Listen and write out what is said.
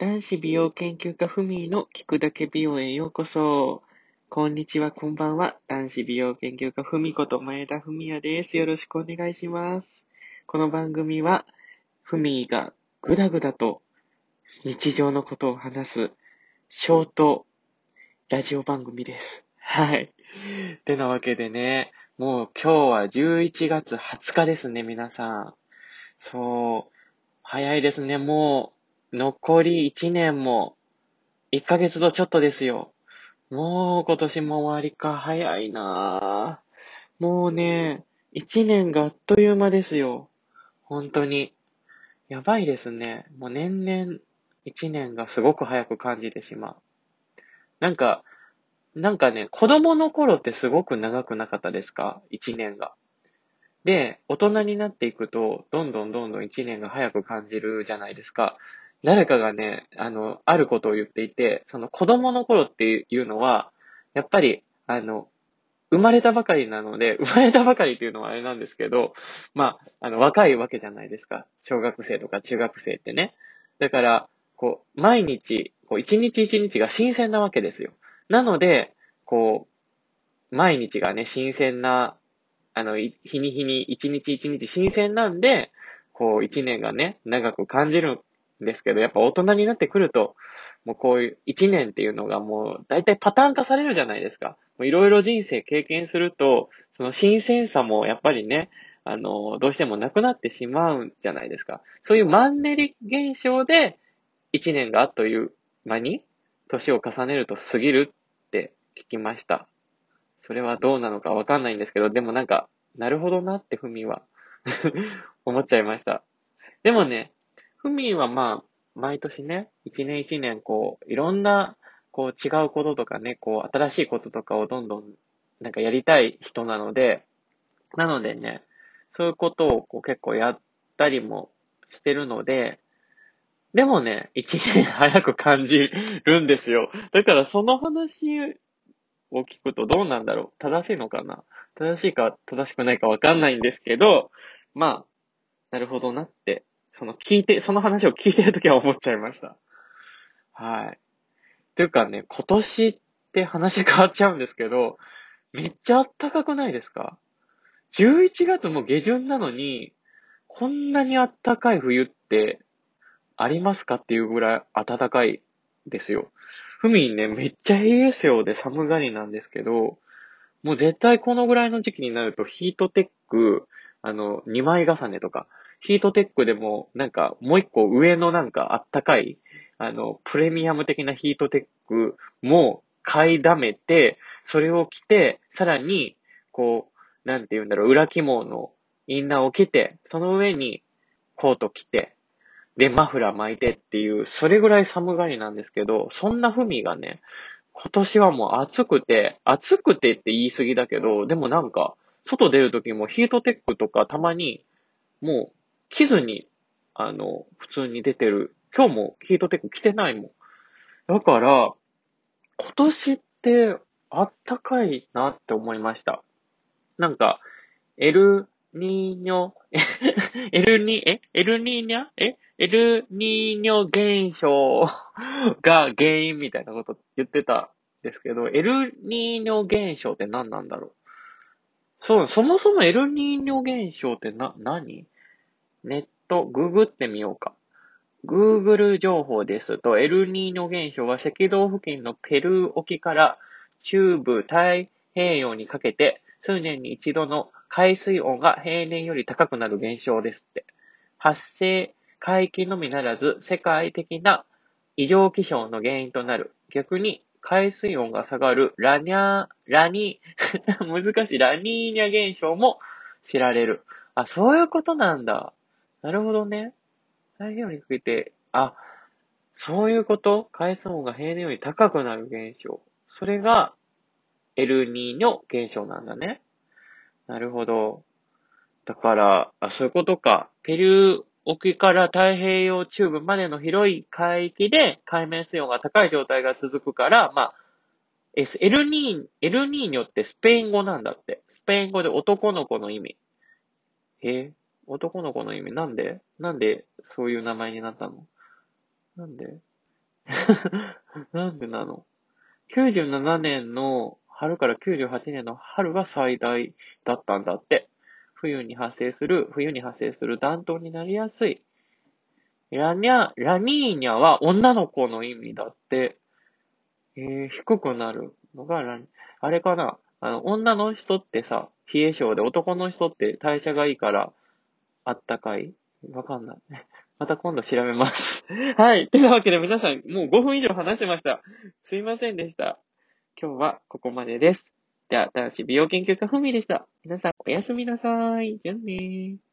男子美容研究家ふみーの聞くだけ美容へようこそ。こんにちは、こんばんは。男子美容研究家ふみこと前田ふみやです。よろしくお願いします。この番組は、ふみーがぐだぐだと日常のことを話すショートラジオ番組です。はい。てなわけでね、もう今日は11月20日ですね、皆さん。そう、早いですね、もう。残り1年も、1ヶ月とちょっとですよ。もう今年も終わりか、早いなぁ。もうね、1年があっという間ですよ。本当に。やばいですね。もう年々1年がすごく早く感じてしまう。なんか、なんかね、子供の頃ってすごく長くなかったですか ?1 年が。で、大人になっていくと、どんどんどんどん1年が早く感じるじゃないですか。誰かがね、あの、あることを言っていて、その子供の頃っていうのは、やっぱり、あの、生まれたばかりなので、生まれたばかりっていうのはあれなんですけど、まあ、あの、若いわけじゃないですか。小学生とか中学生ってね。だから、こう、毎日、こう、一日一日が新鮮なわけですよ。なので、こう、毎日がね、新鮮な、あの、日に日に一日一日新鮮なんで、こう、一年がね、長く感じるですけど、やっぱ大人になってくると、もうこういう一年っていうのがもう大体パターン化されるじゃないですか。いろいろ人生経験すると、その新鮮さもやっぱりね、あの、どうしてもなくなってしまうんじゃないですか。そういうマンネリ現象で、一年があっという間に、年を重ねると過ぎるって聞きました。それはどうなのかわかんないんですけど、でもなんか、なるほどなってふみは 思っちゃいました。でもね、ふみはまあ、毎年ね、一年一年こう、いろんな、こう違うこととかね、こう新しいこととかをどんどんなんかやりたい人なので、なのでね、そういうことをこう結構やったりもしてるので、でもね、一年早く感じるんですよ。だからその話を聞くとどうなんだろう正しいのかな正しいか正しくないかわかんないんですけど、まあ、なるほどなって、その聞いて、その話を聞いてるときは思っちゃいました。はい。というかね、今年って話変わっちゃうんですけど、めっちゃ暖かくないですか ?11 月も下旬なのに、こんなに暖かい冬ってありますかっていうぐらい暖かいですよ。ふみんね、めっちゃ冷え性で寒がりなんですけど、もう絶対このぐらいの時期になるとヒートテック、あの、2枚重ねとか、ヒートテックでもなんかもう一個上のなんかあったかい、あの、プレミアム的なヒートテックも買いだめて、それを着て、さらに、こう、なんて言うんだろう、裏肝のインナーを着て、その上にコート着て、で、マフラー巻いてっていう、それぐらい寒がりなんですけど、そんなふみがね、今年はもう暑くて、暑くてって言い過ぎだけど、でもなんか、外出るときもヒートテックとかたまに、もう着ずに、あの、普通に出てる。今日もヒートテック着てないもん。だから、今年ってあったかいなって思いました。なんか、エルニーニョ、エルニ、え？エルニーニャえ？エルニーニョ現象が原因みたいなこと言ってたんですけど、エルニーニョ現象って何なんだろう？そう、そもそもエルニーニョ現象ってな、何？ネット、ググってみようか。Google 情報ですと、エルニーニョ現象は赤道付近のペルー沖から中部太平洋にかけて、数年に一度の海水温が平年より高くなる現象ですって。発生海域のみならず、世界的な異常気象の原因となる。逆に、海水温が下がるラニャー、ラニー、難しい、ラニーニャ現象も知られる。あ、そういうことなんだ。なるほどね。太平洋にかけて、あ、そういうこと？海水温が平年より高くなる現象。それが、エルニーニョ現象なんだね。なるほど。だから、あ、そういうことか。ペルー沖から太平洋中部までの広い海域で海面水温が高い状態が続くから、まあ、エスエルニー、エルニーニョってスペイン語なんだって。スペイン語で男の子の意味。え？男の子の意味？なんで？なんでそういう名前になったの？なんで？なんでなの ?97 年の春から98年の春が最大だったんだって。冬に発生する、冬に発生する暖冬になりやすい。ラニャ、ラニーニャは女の子の意味だって。えー、低くなるのがラニ、あれかな？あの、女の人ってさ、冷え性で男の人って代謝がいいから、あったかい？わかんない。また今度調べます。はい。てなわけで皆さん、もう5分以上話してました。すいませんでした。今日はここまでです。では、新しい美容研究家ふみでした。皆さん、おやすみなさい。じゃあねー。